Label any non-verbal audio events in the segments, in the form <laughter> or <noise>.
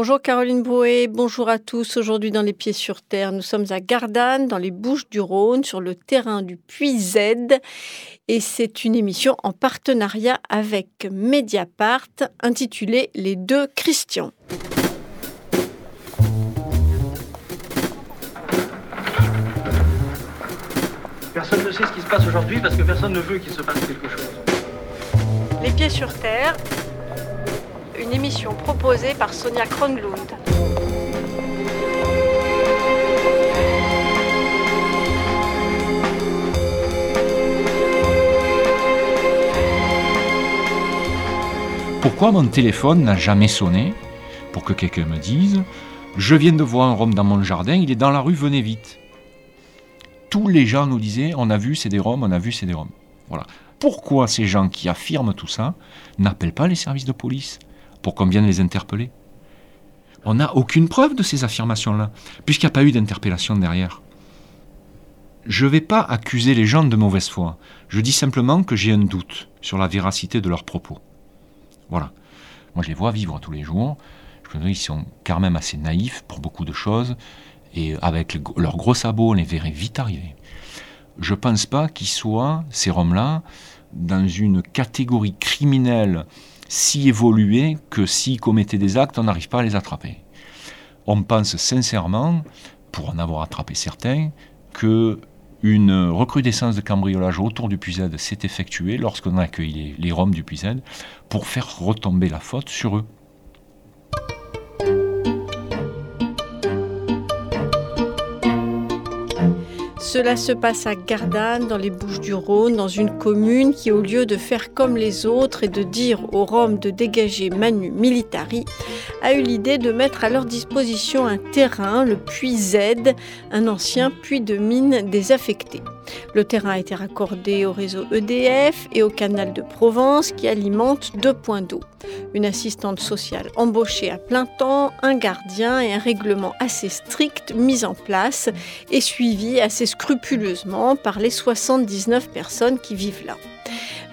Bonjour Caroline Brouet, bonjour à tous. Aujourd'hui dans Les Pieds sur Terre, nous sommes à Gardanne, dans les Bouches du Rhône, sur le terrain du Puy Z. Et c'est une émission en partenariat avec Mediapart intitulée Les deux Christians. Personne ne sait ce qui se passe aujourd'hui parce que personne ne veut qu'il se passe quelque chose. Les Pieds sur Terre, une émission proposée par Sonia Kronlund. Pourquoi mon téléphone n'a jamais sonné? Pour que quelqu'un me dise Je viens de voir un rhum dans mon jardin, il est dans la rue, venez vite. Tous les gens nous disaient On a vu, c'est des roms, on a vu, c'est des roms. Voilà. Pourquoi ces gens qui affirment tout ça n'appellent pas les services de police? Pour qu'on vienne les interpeller. On n'a aucune preuve de ces affirmations-là, puisqu'il n'y a pas eu d'interpellation derrière. Je ne vais pas accuser les gens de mauvaise foi. Je dis simplement que j'ai un doute sur la véracité de leurs propos. Voilà. Moi, je les vois vivre tous les jours. Je me qu'ils sont quand même assez naïfs pour beaucoup de choses. Et avec leurs gros sabots, on les verrait vite arriver. Je ne pense pas qu'ils soient, ces Roms-là, dans une catégorie criminelle si évolués que s'ils commettaient des actes, on n'arrive pas à les attraper. On pense sincèrement, pour en avoir attrapé certains, que une recrudescence de cambriolage autour du Puisade s'est effectuée lorsqu'on a accueilli les, Roms du Puisade pour faire retomber la faute sur eux. Cela se passe à Gardanne, dans les Bouches-du-Rhône, dans une commune qui, au lieu de faire comme les autres et de dire aux Roms de dégager Manu Militari, a eu l'idée de mettre à leur disposition un terrain, le puits Z, un ancien puits de mine désaffecté. Le terrain a été raccordé au réseau EDF et au canal de Provence qui alimente deux points d'eau. Une assistante sociale embauchée à plein temps, un gardien et un règlement assez strict mis en place et suivi assez scrupuleusement par les 79 personnes qui vivent là.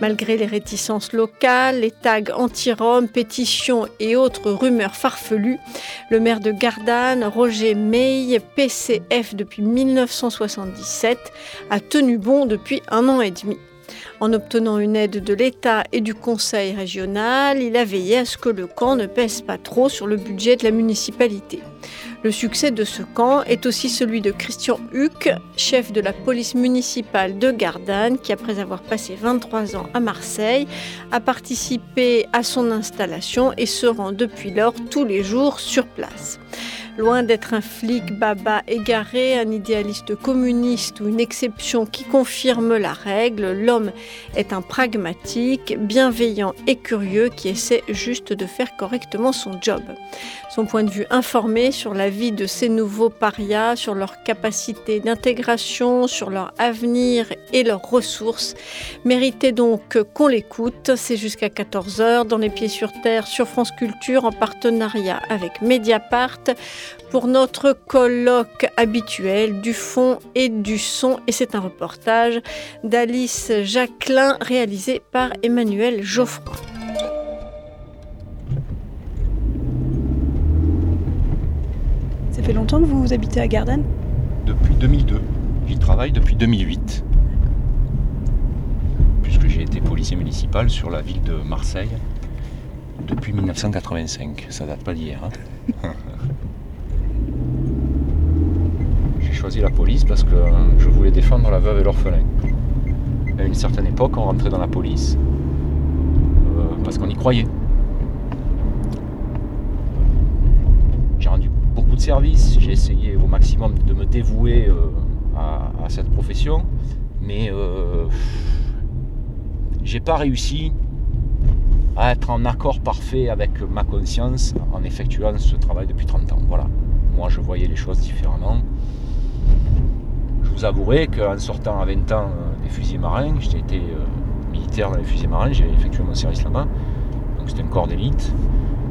Malgré les réticences locales, les tags anti-Rome, pétitions et autres rumeurs farfelues, le maire de Gardanne, Roger May, PCF depuis 1977, a tenu bon depuis un an et demi. En obtenant une aide de l'État et du Conseil régional, il a veillé à ce que le camp ne pèse pas trop sur le budget de la municipalité. Le succès de ce camp est aussi celui de Christian Huck, chef de la police municipale de Gardanne, qui, après avoir passé 23 ans à Marseille, a participé à son installation et se rend depuis lors tous les jours sur place. Loin d'être un flic baba égaré, un idéaliste communiste ou une exception qui confirme la règle, l'homme est un pragmatique, bienveillant et curieux qui essaie juste de faire correctement son job. Son point de vue informé sur la vie de ces nouveaux parias, sur leur capacité d'intégration, sur leur avenir et leurs ressources, méritait donc qu'on l'écoute. C'est jusqu'à 14h dans Les Pieds sur Terre sur France Culture en partenariat avec Mediapart pour notre colloque habituel du fond et du son. Et c'est un reportage d'Alice Jacquelin réalisé par Emmanuel Geoffroy. Ça fait longtemps que vous habitez à Gardanne? Depuis 2002. J'y travaille depuis 2008. Puisque j'ai été policier municipal sur la ville de Marseille depuis 1985. Ça date pas d'hier. Hein. <laughs> j'ai choisi la police parce que je voulais défendre la veuve et l'orphelin. À une certaine époque, on rentrait dans la police euh, parce qu'on y croyait. J'ai rendu beaucoup de services, j'ai essayé au maximum de me dévouer euh, à, à cette profession, mais euh, j'ai pas réussi à être en accord parfait avec ma conscience en effectuant ce travail depuis 30 ans. Voilà. Moi, je voyais les choses différemment. Vous avouerai qu'en sortant à 20 ans euh, des fusils marins, j'ai été euh, militaire dans les fusils marins, j'ai effectué mon service là-bas. Donc c'était un corps d'élite.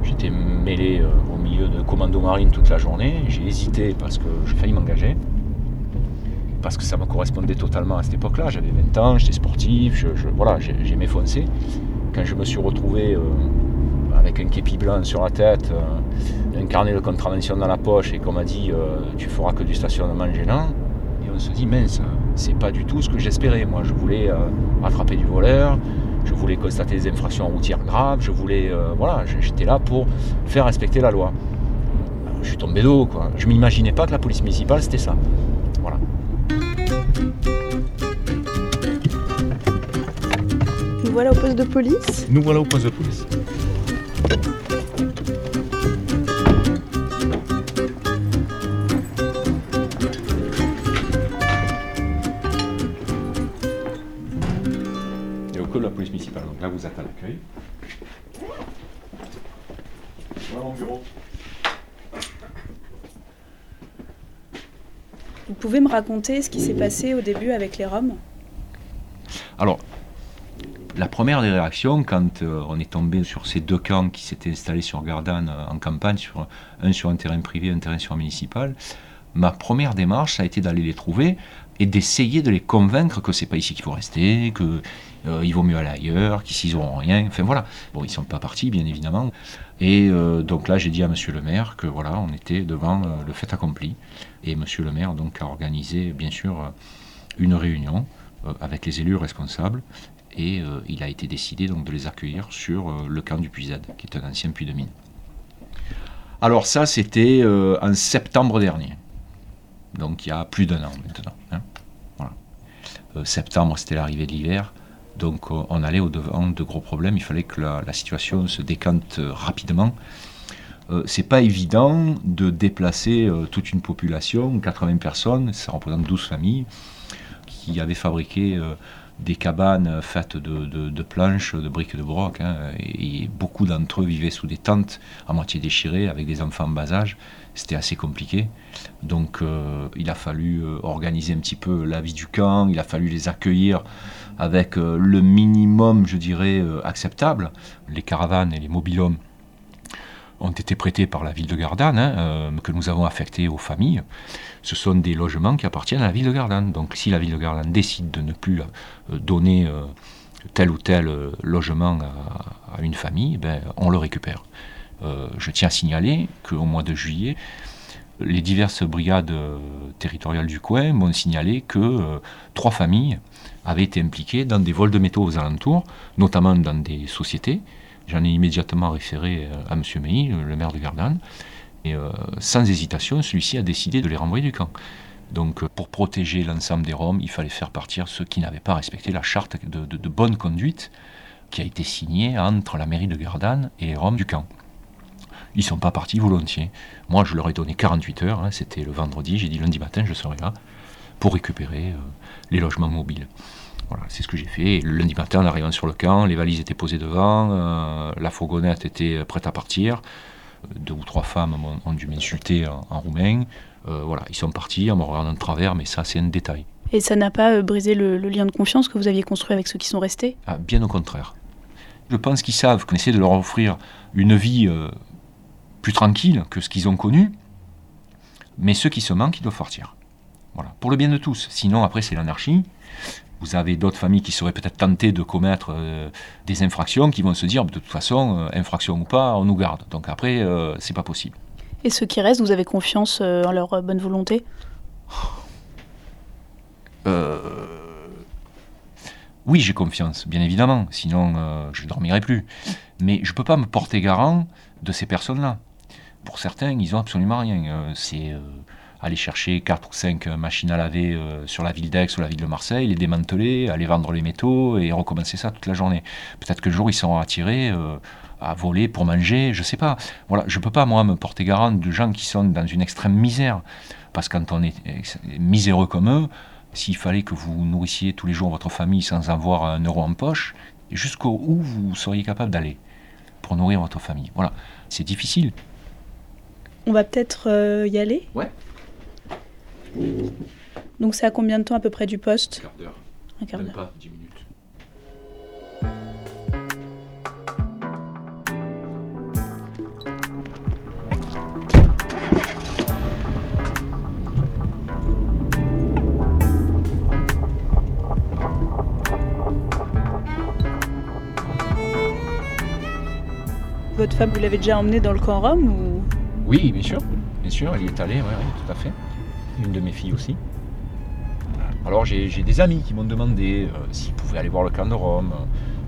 J'étais mêlé euh, au milieu de commando marine toute la journée. J'ai hésité parce que j'ai failli m'engager. Parce que ça me correspondait totalement à cette époque-là. J'avais 20 ans, j'étais sportif, je, je- voilà, j'ai j'ai m'effondré. Quand je me suis retrouvé avec un képi blanc sur la tête, un carnet de contravention dans la poche et qu'on m'a dit euh, tu feras que du stationnement gênant. On se dit mince, c'est pas du tout ce que j'espérais. Moi je voulais euh, rattraper du voleur, je voulais constater des infractions routières graves, je voulais. voilà, j'étais là pour faire respecter la loi. Je suis tombé d'eau quoi. Je m'imaginais pas que la police municipale c'était ça. Voilà. Nous voilà au poste de police. Nous voilà au poste de police. Pouvez me raconter ce qui s'est passé au début avec les Roms Alors, la première des réactions, quand euh, on est tombé sur ces deux camps qui s'étaient installés sur Gardanne euh, en campagne, sur, un sur un terrain privé, un terrain sur un municipal, ma première démarche, ça a été d'aller les trouver et d'essayer de les convaincre que c'est pas ici qu'il faut rester, que euh, il vaut mieux aller ailleurs, qu'ici ils n'auront rien. Enfin voilà. Bon, ils sont pas partis, bien évidemment. Et donc là, j'ai dit à Monsieur le maire que voilà, on était devant le fait accompli. Et Monsieur le maire donc a organisé, bien sûr, une réunion avec les élus responsables et euh, il a été décidé donc de les accueillir sur euh, le camp du Puisade, qui est un ancien puits de mine. Alors ça, c'était euh, en septembre dernier, donc il y a plus d'un an maintenant. Hein. septembre, c'était l'arrivée de l'hiver, donc on allait au-devant de gros problèmes, il fallait que la, situation se décante rapidement. c'est pas évident de déplacer toute une population, 80 personnes, ça représente 12 familles, qui avaient fabriqué des cabanes faites de, planches, de briques de broc. Hein, et, beaucoup d'entre eux vivaient sous des tentes à moitié déchirées avec des enfants en bas âge. C'était assez compliqué. Donc euh, il a fallu euh, organiser un petit peu la vie du camp, il a fallu les accueillir avec euh, le minimum, je dirais, acceptable. Les caravanes et les mobilhommes ont été prêtés par la ville de Gardanne, hein, euh, que nous avons affectés aux familles. Ce sont des logements qui appartiennent à la ville de Gardanne. Donc si la ville de Gardanne décide de ne plus euh, donner euh, tel ou tel logement à, une famille, ben, on le récupère. je tiens à signaler qu'au mois de juillet, les diverses brigades territoriales du coin m'ont signalé que trois familles avaient été impliquées dans des vols de métaux aux alentours, notamment dans des sociétés, J'en ai immédiatement référé euh, à M. Meilly, le maire de Gardanne, et euh, sans hésitation, celui-ci a décidé de les renvoyer du camp. Donc euh, pour protéger l'ensemble des Roms, il fallait faire partir ceux qui n'avaient pas respecté la charte de, bonne conduite qui a été signée entre la mairie de Gardanne et les Roms du camp. Ils ne sont pas partis volontiers. Moi, je leur ai donné 48 heures, hein, c'était le vendredi, j'ai dit lundi matin, je serai là, pour récupérer les logements mobiles. Voilà, c'est ce que j'ai fait. le lundi matin, en arrivant sur le camp, les valises étaient posées devant, euh, la fourgonnette était prête à partir. Deux ou trois femmes ont, dû m'insulter en, roumain. Euh, voilà, ils sont partis en me regardant de travers, mais ça, c'est un détail. Et ça n'a pas euh, brisé le, lien de confiance que vous aviez construit avec ceux qui sont restés? Ah, Bien au contraire. Je pense qu'ils savent qu'on essaie de leur offrir une vie plus tranquille que ce qu'ils ont connu, mais ceux qui se manquent, ils doivent partir. Voilà, pour le bien de tous. Sinon, après, c'est l'anarchie. Vous avez d'autres familles qui seraient peut-être tentées de commettre euh, des infractions, qui vont se dire, de toute façon, euh, infraction ou pas, on nous garde. Donc après, euh, c'est pas possible. Et ceux qui restent, vous avez confiance en leur bonne volonté? Oui, j'ai confiance, bien évidemment. Sinon, je ne dormirai plus. Mais je ne peux pas me porter garant de ces personnes-là. Pour certains, ils n'ont absolument rien. c'est aller chercher 4 ou 5 machines à laver euh, sur la ville d'Aix ou la ville de Marseille, les démanteler, aller vendre les métaux et recommencer ça toute la journée. Peut-être que le jour ils seront attirés euh, à voler pour manger, je sais pas. Voilà, je peux pas moi me porter garant de gens qui sont dans une extrême misère, parce que quand on est miséreux comme eux, s'il fallait que vous nourrissiez tous les jours votre famille sans avoir un euro en poche, jusqu'où vous seriez capable d'aller pour nourrir votre famille? Voilà, c'est difficile. On va peut-être euh, y aller? Ouais. Donc c'est à combien de temps à peu près du poste Un quart d'heure. Un quart d'heure. pas 10 minutes. Votre femme, vous l'avez déjà emmenée dans le camp Rome ou... Oui, bien sûr. Bien sûr, elle y est allée, oui, tout à fait. Une de mes filles aussi. Alors j'ai des amis qui m'ont demandé euh, s'ils pouvaient aller voir le camp de Rome,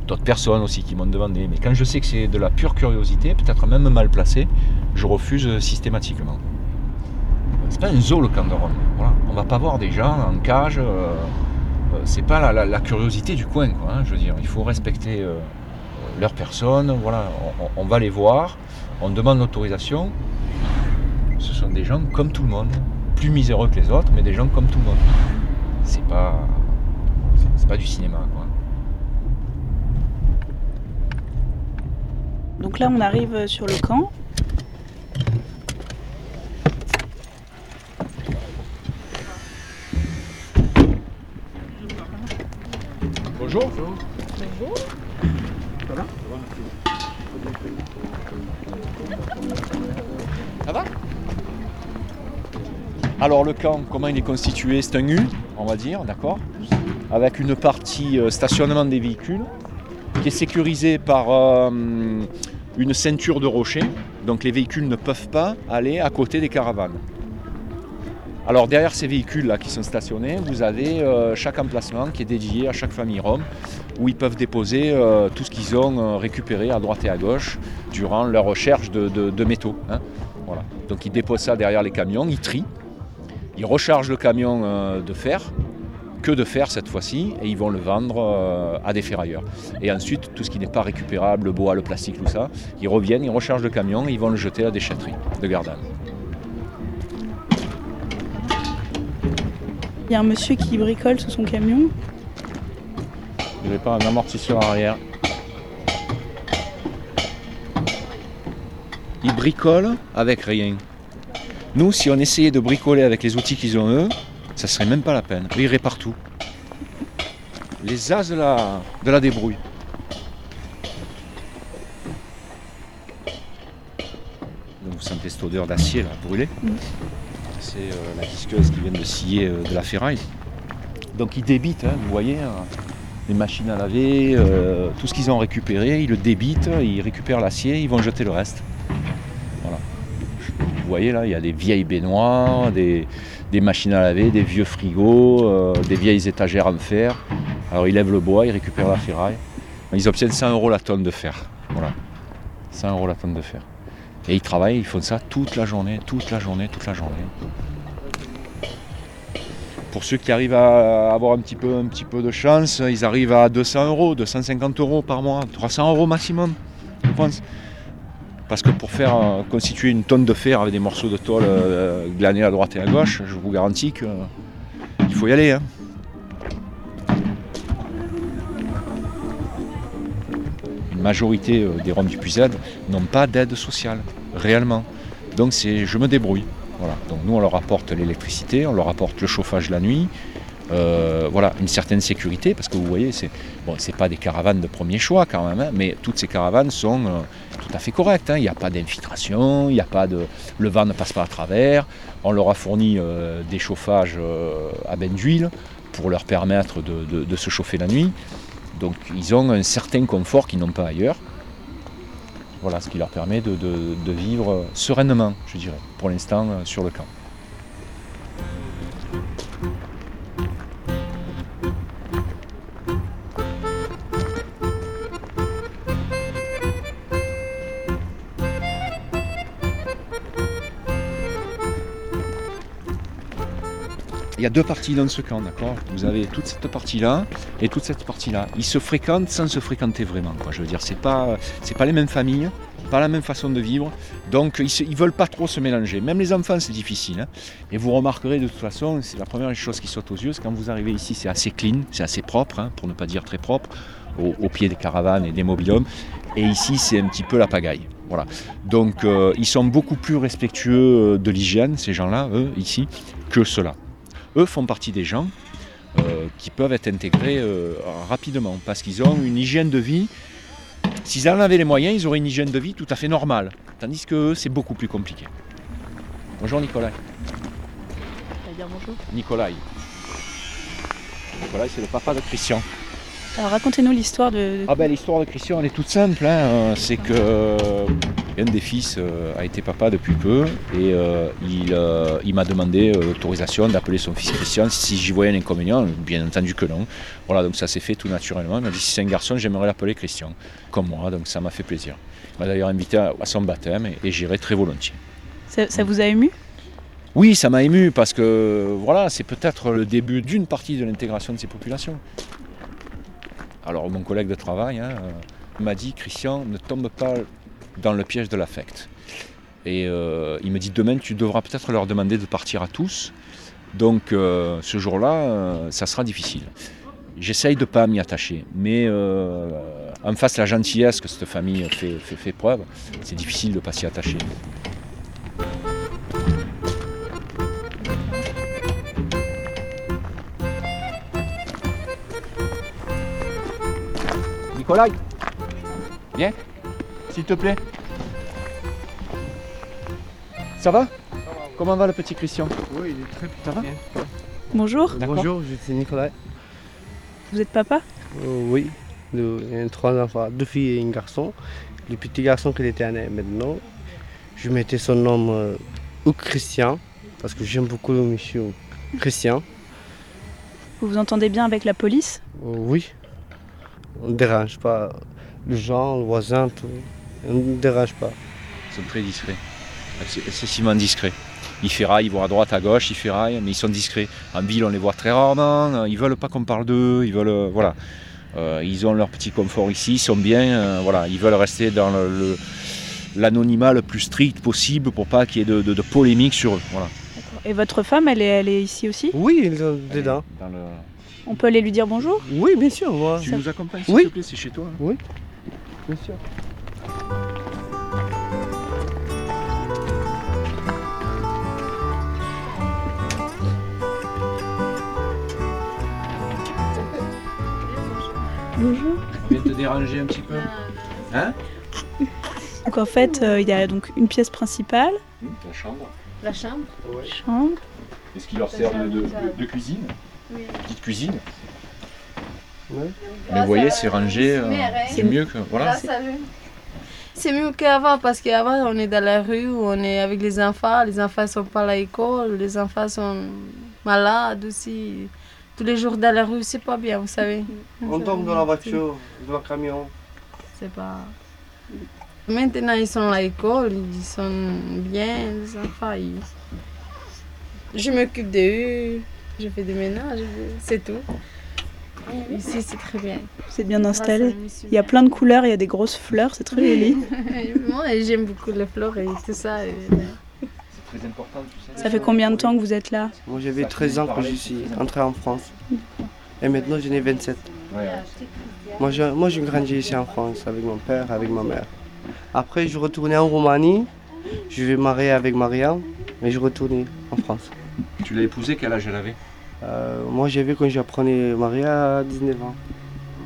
d'autres personnes aussi qui m'ont demandé, mais quand je sais que c'est de la pure curiosité, peut-être même mal placé, je refuse systématiquement. C'est pas un zoo le camp de Rome, on va pas voir des gens en cage, euh, euh, c'est pas la, curiosité du coin, hein, je veux dire, il faut respecter leur personne, on va les voir, on demande l'autorisation, ce sont des gens comme tout le monde, plus miséreux que les autres, mais des gens comme tout le monde c'est pas c'est- pas du cinéma quoi. Donc là, on arrive sur le camp. Bonjour. Ça Alors le camp, comment il est constitué C'est un U, on va dire, d'accord Avec une partie euh, stationnement des véhicules qui est sécurisée par euh, une ceinture de rochers. Donc les véhicules ne peuvent pas aller à côté des caravanes. Alors derrière ces véhicules là qui sont stationnés, vous avez euh, chaque emplacement qui est dédié à chaque famille Rome, où ils peuvent déposer tout ce qu'ils ont récupéré à droite et à gauche durant leur recherche de, métaux. hein. Donc ils déposent ça derrière les camions, ils trient, ils rechargent le camion euh, de fer, que de fer cette fois-ci, et ils vont le vendre euh, à des ferrailleurs. Et ensuite, tout ce qui n'est pas récupérable, le bois, le plastique, tout ça, ils reviennent, ils rechargent le camion et ils vont le jeter à la déchetterie de Gardanne. Il y a un monsieur qui bricole sous son camion. Il n'y pas un amortisseur arrière. Ils bricolent avec rien. Nous, si on essayait de bricoler avec les outils qu'ils ont eux, ça serait même pas la peine. Ils réparent tout. Les as de la, de la débrouille. Donc, vous sentez cette odeur d'acier là, brûlé. C'est euh, la disqueuse qui vient de scier euh, de la ferraille. Donc ils débitent, hein, vous voyez, hein, les machines à laver, euh, tout ce qu'ils ont récupéré, ils le débitent, ils récupèrent l'acier, ils vont jeter le reste. Vous voyez là, il y a des vieilles baignoires, des, des machines à laver, des vieux frigos, euh, des vieilles étagères en fer. Alors ils lèvent le bois, ils récupèrent la ferraille. Ils obtiennent 100 euros la tonne de fer. Voilà. 100 euros la tonne de fer. Et ils travaillent, ils font ça toute la journée, toute la journée, toute la journée. Pour ceux qui arrivent à avoir un petit peu, un petit peu de chance, ils arrivent à 200 euros, 250 euros par mois, 300 euros maximum, je pense. Parce que pour faire euh, constituer une tonne de fer avec des morceaux de tôle euh, glanés à droite et à gauche, je vous garantis qu'il faut y aller. hein. Une majorité euh, des Roms du Puisade n'ont pas d'aide sociale, réellement. Donc c'est je me débrouille. Voilà. Donc nous on leur apporte l'électricité, on leur apporte le chauffage la nuit, voilà, une certaine sécurité, parce que vous voyez, c'est bon, pas des caravanes de premier choix quand même, hein, mais toutes ces caravanes sont tout à fait correctes. hein. Il n'y a pas d'infiltration, il a pas de, le vent ne passe pas à travers. On leur a fourni euh, des chauffages euh, à bain d'huile pour leur permettre de, de- de se chauffer la nuit. Donc ils ont un certain confort qu'ils n'ont pas ailleurs. Voilà, ce qui leur permet de, de- de vivre sereinement, je dirais, pour l'instant euh, sur le camp. Il y a deux parties dans ce camp, d'accord? Vous avez toute cette partie-là et toute cette partie-là. Ils se fréquentent sans se fréquenter vraiment. Quoi. Je veux dire, c'est pas, pas les mêmes familles, pas la même façon de vivre. Donc ils, ils veulent pas trop se mélanger. Même les enfants, c'est difficile. hein. Et vous remarquerez de toute façon, c'est la première chose qui saute aux yeux, c'est quand vous arrivez ici, c'est assez clean, c'est assez propre, hein, pour ne pas dire très propre, au, pied des caravanes et des mobilhomes. Et ici, c'est un petit peu la pagaille. Voilà. Donc euh, ils sont beaucoup plus respectueux euh, de l'hygiène, ces gens-là, eux, ici, que ceux-là eux font partie des gens euh, qui peuvent être intégrés euh, rapidement parce qu'ils ont une hygiène de vie. S'ils en avaient les moyens, ils auraient une hygiène de vie tout à fait normale. Tandis que eux, c'est beaucoup plus compliqué. Bonjour Nicolas. dire bonjour. Nicolas. Nicolas, c'est le papa de Christian. Alors racontez-nous l'histoire de... Ah ben l'histoire de Christian elle est toute simple, hein. Euh, c'est que un des fils euh, a été papa depuis peu et euh, il, euh, il m'a demandé l'autorisation d'appeler son fils Christian si j'y voyais un inconvénient, bien entendu que non. Voilà donc ça s'est fait tout naturellement, il m'a dit si c'est un garçon j'aimerais l'appeler Christian, comme moi, donc ça m'a fait plaisir. Il m'a d'ailleurs invité à, son baptême et, et j'irai très volontiers. Ça, ça vous a ému? Oui, ça m'a ému parce que voilà, c'est peut-être le début d'une partie de l'intégration de ces populations. Alors mon collègue de travail hein, m'a dit Christian, ne tombe pas dans le piège de l'affect. Et euh, il me dit demain tu devras peut-être leur demander de partir à tous. Donc euh, ce jour-là, euh, ça sera difficile. J'essaye de ne pas m'y attacher, mais en face la gentillesse que cette famille fait, fait- fait preuve, c'est difficile de ne pas s'y attacher. Nicolas? Viens, s'il te plaît. Ça va? Comment va le petit Christian? Oui, il est très Ça va? bien. D'accord. Bonjour, je suis Nicolas. Vous êtes papa? Euh, oui, de, il y a trois enfants, deux filles et un garçon. Le petit garçon qui était né maintenant, je mettais son nom euh, Ouk Christian, parce que j'aime beaucoup le monsieur Christian. Vous vous entendez bien avec la police? Euh, oui, on ne dérange pas les gens, le voisin, tout. On ne dérange pas. Ils sont très discrets. Ex- Excessivement discrets. Ils ferraillent, ils vont à droite, à gauche, ils ferraillent, mais ils sont discrets. En ville, on les voit très rarement. Ils veulent pas qu'on parle d'eux. Ils veulent, euh, voilà. Euh, ils ont leur petit confort ici. Ils sont bien. euh, voilà. Ils veulent rester dans le- le- l'anonymat le, plus strict possible pour pas qu'il y ait de, de- de polémique sur eux. Voilà. Et votre femme, elle est, elle est ici aussi? Oui, ils sont dedans. Dans le- On peut aller lui dire bonjour? Oui, bien sûr, moi. Tu nous accompagnes, Oui. te plaît, c'est chez toi. hein. Bien sûr. Bonjour. On vient te déranger un petit peu. Hein Donc en fait, euh, il y a donc une pièce principale, La chambre. La chambre chambre. Est-ce qu'il leur sert de, de- de- de cuisine Oui. Petite cuisine Ouais. Mais vous voyez, c'est rangé, euh, c'est mieux que. Voilà. C'est mieux qu'avant parce qu'avant on est dans la rue, on est avec les enfants, les enfants sont pas à l'école, les enfants sont malades aussi. Tous les jours dans la rue, c'est pas bien, vous savez. On tombe dans la voiture, dans le camion. C'est pas. Maintenant ils sont à l'école, ils sont bien, les enfants. ils- Je m'occupe d'eux, je fais des ménages, c'est tout. Ici c'est très bien. C'est bien installé. Il y a plein de couleurs, il y a des grosses fleurs, c'est très joli. <laughs> Moi j'aime beaucoup les fleurs et tout ça. et- très important, tu sais. Ça fait combien de temps que vous êtes là? Moi j'avais 13 ans quand je suis entré en France. Et maintenant j'en ai 27. Ouais, ouais. Moi je, moi j'ai grandi ici en France avec mon père, avec ma mère. Après je retournais en Roumanie. Je vais marier avec Marianne. Mais je retournais en France. Tu l'as épousé, quel âge elle avait? Euh, moi j'avais quand j'apprenais Maria à 19 ans.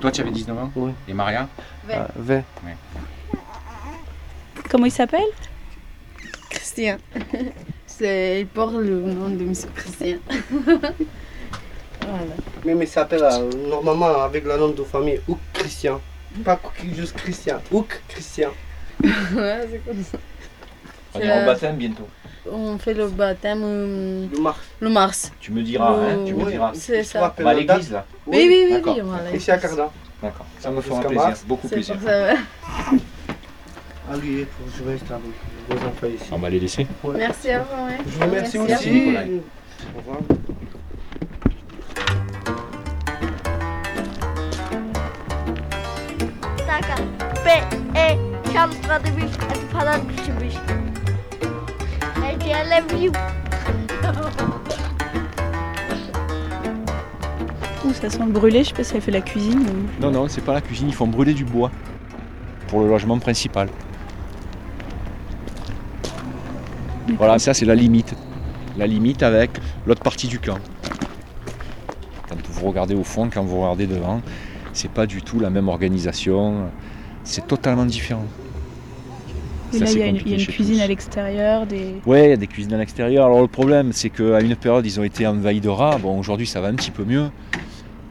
Toi, tu avais 19 ans? Oui. Et Maria? Euh, 20. Comment il s'appelle? Christian. <laughs> C'est, il porte le nom de M. Christian. <laughs> voilà. Mais il s'appelle euh, normalement avec le nom de famille Ouk Christian. Pas Cookie, juste Christian. Ouk Christian. <laughs> Ouais, c'est comme ça. On ira la- au baptême bientôt. On fait le baptême euh, Le mars. le mars. Tu me diras, hein, tu me Oui. diras. C'est ça. On va à l'église là Oui, oui, oui, oui. voilà. Ici à Cardan. D'accord. Ça me fera plaisir, mars. beaucoup C'est plaisir. pour ça, ouais. Allez, pour je reste avec vos enfants ici. On va les laisser. Merci à vous. ouais. Je vous remercie Merci. aussi. Nicolas. Au revoir. Taka, B, E, çalışmadıymış, hadi falan pişirmiş. I love you. Ouh, ça sent le brûlé, je sais pas si elle fait la cuisine. ou- Non, non, c'est pas la cuisine, ils font brûler du bois pour le logement principal. Voilà, ça c'est la limite. La limite avec l'autre partie du camp. Quand vous regardez au fond, quand vous regardez devant, c'est pas du tout la même organisation. C'est totalement différent. Et là, il y a une, y a cuisine tous. à l'extérieur, des... Ouais, il y a des cuisines à l'extérieur. Alors le problème, c'est qu'à une période, ils ont été envahis de rats. Bon, aujourd'hui, ça va un petit peu mieux.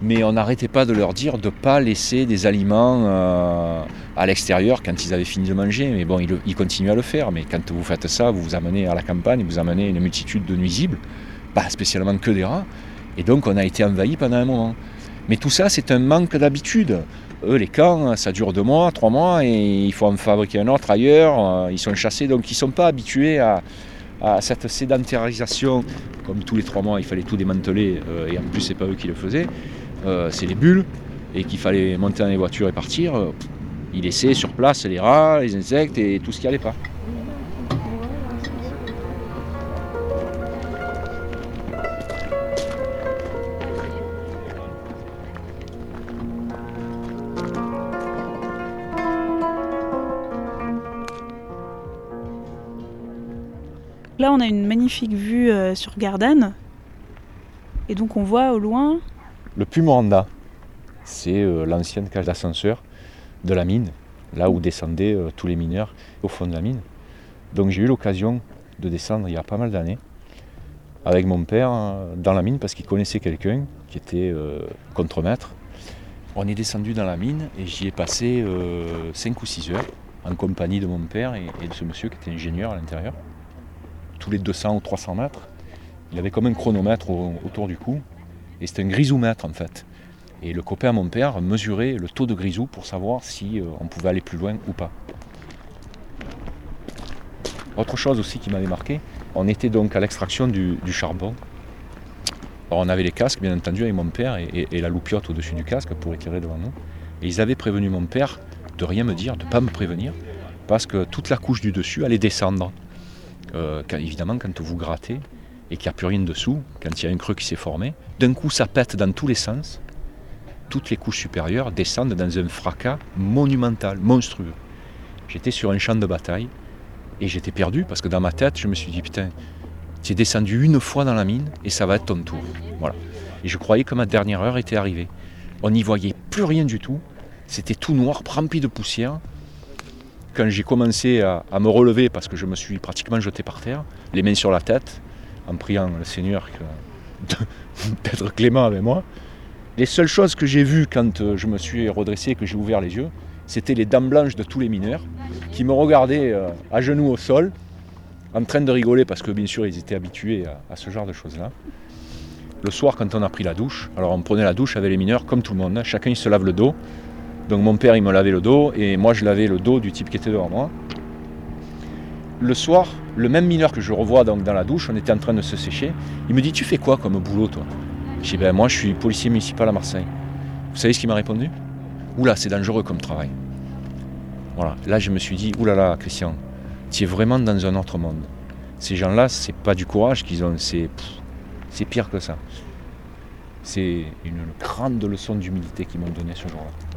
Mais on n'arrêtait pas de leur dire de ne pas laisser des aliments euh, à l'extérieur quand ils avaient fini de manger. Mais bon, ils, continuent à le faire. Mais quand vous faites ça, vous vous amenez à la campagne, vous amenez une multitude de nuisibles, pas spécialement que des rats. Et donc on a été envahi pendant un moment. Mais tout ça, c'est un manque d'habitude. Eux, les camps, ça dure deux mois, trois mois, et il faut en fabriquer un autre ailleurs. Euh, ils sont chassés, donc ils ne sont pas habitués à, à cette sédentarisation. Comme tous les trois mois, il fallait tout démanteler, euh, et en plus, c'est pas eux qui le faisaient. Euh, c'est les bulles, et qu'il fallait monter dans les voitures et partir. Euh, ils laissaient sur place les rats, les insectes et tout ce qui allait pas. Là, on a une magnifique vue euh, sur Gardanne. Et donc, on voit au loin. Le Pumoranda, c'est euh, l'ancienne cage d'ascenseur de la mine, là où descendaient euh, tous les mineurs au fond de la mine. Donc, j'ai eu l'occasion de descendre il y a pas mal d'années avec mon père dans la mine parce qu'il connaissait quelqu'un qui était contremaître. On est descendu dans la mine et j'y ai passé 5 ou 6 heures en compagnie de mon père et, et de ce monsieur qui était ingénieur à l'intérieur tous les 200 ou 300 mètres. Il avait comme un chronomètre autour du cou. Et c'était un grisoumètre en fait. Et le copain mon père mesurait le taux de grisou pour savoir si euh, on pouvait aller plus loin ou pas. Autre chose aussi qui m'avait marqué, on était donc à l'extraction du, charbon. Alors on avait les casques bien entendu avec mon père et, et la loupiote au-dessus du casque pour éclairer devant nous. Et ils avaient prévenu mon père de rien me dire, de ne pas me prévenir, parce que toute la couche du dessus allait descendre. Euh, évidemment, quand vous grattez et qu'il n'y a plus rien dessous, quand il y a un creux qui s'est formé, d'un coup ça pète dans tous les sens. Toutes les couches supérieures descendent dans un fracas monumental, monstrueux. J'étais sur un champ de bataille et j'étais perdu parce que dans ma tête, je me suis dit putain, tu es descendu une fois dans la mine et ça va être ton tour. Voilà. Et je croyais que ma dernière heure était arrivée. On n'y voyait plus rien du tout. C'était tout noir, rempli de poussière quand j'ai commencé à, me relever, parce que je me suis pratiquement jeté par terre, les mains sur la tête, en priant le Seigneur d'être <laughs> clément avec moi, les seules choses que j'ai vues quand euh, je me suis redressé que j'ai ouvert les yeux, c'était les dents blanches de tous les mineurs qui me regardaient euh, à genoux au sol, en train de rigoler parce que bien sûr ils étaient habitués à, ce genre de choses-là. Le soir, quand on a pris la douche, alors on prenait la douche avec les mineurs comme tout le monde, hein. chacun il se lave le dos, donc mon père, il me lavait le dos et moi, je lavais le dos du type qui était devant moi. Le soir, le même mineur que je revois donc dans la douche, on était en train de se sécher. Il me dit Tu fais quoi comme boulot, toi? Je dis Ben, moi, je suis policier municipal à Marseille. Vous savez ce qu'il m'a répondu? Oula, c'est dangereux comme travail. Voilà. Là, je me suis dit Oulala, Christian, tu es vraiment dans un autre monde. Ces gens-là, c'est pas du courage qu'ils ont, c'est, c'est pire que ça. C'est une grande leçon d'humilité qu'ils m'ont donnée ce jour-là.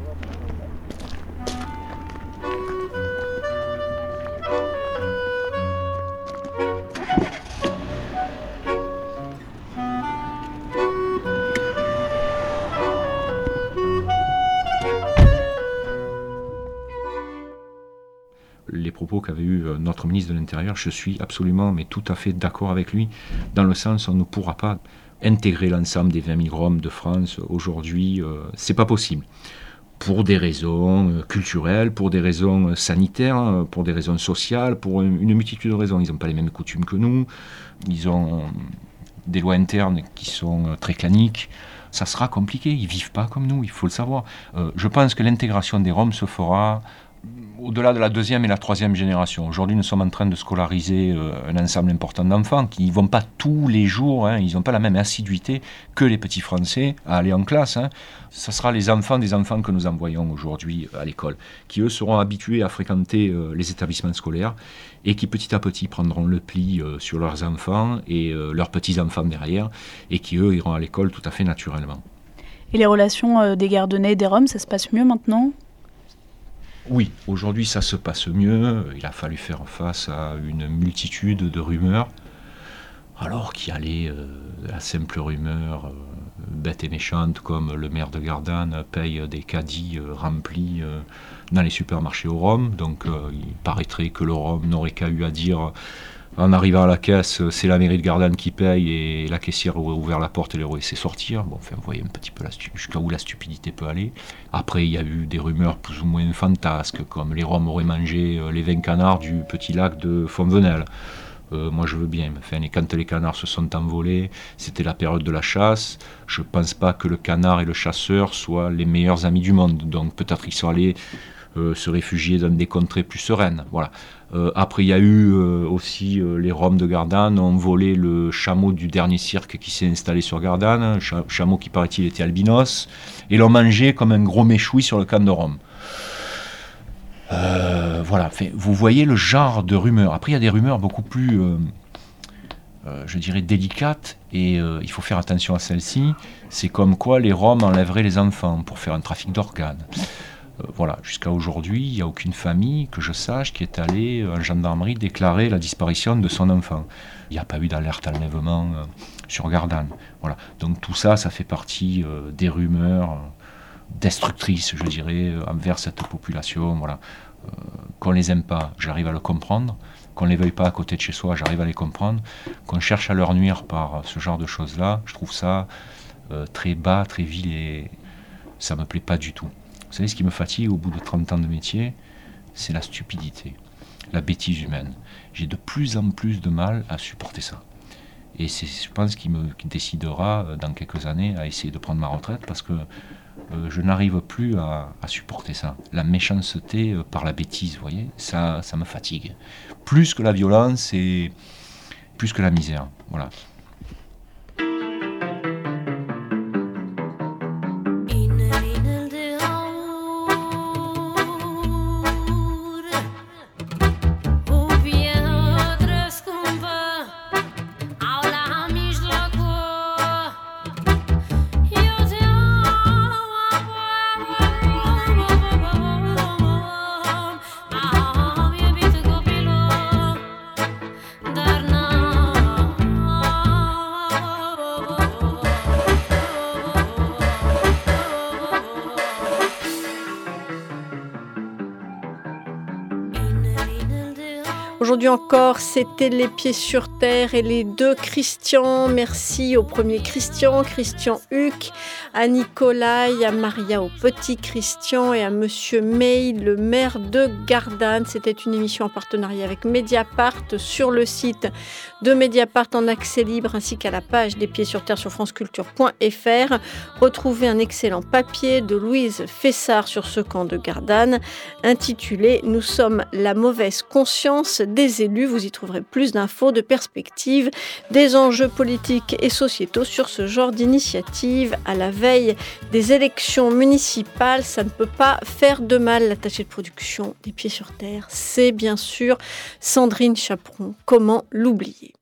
Qu'avait eu euh, notre ministre de l'Intérieur, je suis absolument, mais tout à fait d'accord avec lui, dans le sens on ne pourra pas intégrer l'ensemble des 20 000 Roms de France aujourd'hui, euh, c'est pas possible. Pour des raisons euh, culturelles, pour des raisons sanitaires, pour des raisons sociales, pour une multitude de raisons. Ils n'ont pas les mêmes coutumes que nous, ils ont des lois internes qui sont très claniques. Ça sera compliqué, ils vivent pas comme nous, il faut le savoir. je pense que l'intégration des Roms se fera au-delà de la deuxième et la troisième génération. Aujourd'hui, nous sommes en train de scolariser euh, un ensemble important d'enfants qui ne vont pas tous les jours, hein, ils n'ont pas la même assiduité que les petits Français à aller en classe. Hein. Ce sera les enfants des enfants que nous envoyons aujourd'hui euh, à l'école, qui eux seront habitués à fréquenter euh, les établissements scolaires et qui petit à petit prendront le pli sur leurs enfants et leurs petits-enfants derrière, et qui eux iront à l'école tout à fait naturellement. Et les relations des Gardonnais et des Roms, ça se passe mieux maintenant? Oui, aujourd'hui ça se passe mieux. Il a fallu faire face à une multitude de rumeurs. Alors qu'il y allait euh, la simple rumeur euh, bête et méchante comme le maire de Gardanne paye des caddies euh, remplis dans les supermarchés au rhum. Donc il paraîtrait que le rhum n'aurait qu'à eu à dire En arrivant à la caisse, c'est la mairie de Gardanne qui paye et la caissière a ouvert la porte et les laissé sortir. Bon, enfin, vous voyez un petit peu jusqu'à où la stupidité peut aller. Après, il y a eu des rumeurs plus ou moins fantasques, comme les Roms auraient mangé euh, les 20 canards du petit lac de Fonvenelle. Euh, moi, je veux bien. Enfin, et quand les canards se sont envolés, c'était la période de la chasse. Je ne pense pas que le canard et le chasseur soient les meilleurs amis du monde. Donc, peut-être qu'ils sont allés euh, se réfugier dans des contrées plus sereines. Voilà. Euh, après, il y a eu euh, aussi les Roms de Gardanne ont volé le chameau du dernier cirque qui s'est installé sur Gardanne, chameau qui paraît-il était albinos, et l'ont mangé comme un gros méchoui sur le camp de Rome. voilà, vous voyez le genre de rumeurs. Après, il y a des rumeurs beaucoup plus, je dirais, délicates, et il faut faire attention à celles-ci. C'est comme quoi les Roms enlèveraient les enfants pour faire un trafic d'organes. Euh, voilà, jusqu'à aujourd'hui, il n'y a aucune famille que je sache qui est allée en gendarmerie déclarer la disparition de son enfant. Il n'y a pas eu d'alerte enlèvement euh, sur Gardanne. Voilà. Donc tout ça, ça fait partie euh, des rumeurs destructrices, je dirais, envers cette population. Voilà. qu'on les aime pas, j'arrive à le comprendre. Qu'on les veuille pas à côté de chez soi, j'arrive à les comprendre. Qu'on cherche à leur nuire par ce genre de choses-là, je trouve ça très bas, très vil et ça me plaît pas du tout. Vous savez, ce qui me fatigue au bout de 30 ans de métier, c'est la stupidité, la bêtise humaine. J'ai de plus en plus de mal à supporter ça. Et c'est, je pense, qu'il me décidera euh, dans quelques années à essayer de prendre ma retraite parce que euh, je n'arrive plus à, supporter ça. La méchanceté euh, par la bêtise, vous voyez, ça, ça me fatigue. Plus que la violence et plus que la misère. Voilà. Aujourd'hui encore, c'était les pieds sur terre et les deux Christians. Merci au premier Christian, Christian Huck, à Nicolas, à Maria, au petit Christian et à Monsieur May, le maire de Gardanne. C'était une émission en partenariat avec Mediapart sur le site de Mediapart en accès libre ainsi qu'à la page des pieds sur terre sur franceculture.fr. Retrouvez un excellent papier de Louise Fessard sur ce camp de Gardanne intitulé Nous sommes la mauvaise conscience des élus. Vous y trouverez plus d'infos, de perspectives, des enjeux politiques et sociétaux sur ce genre d'initiative à la veille des élections municipales. Ça ne peut pas faire de mal. L'attaché de production des pieds sur terre, c'est bien sûr Sandrine Chaperon. Comment l'oublier?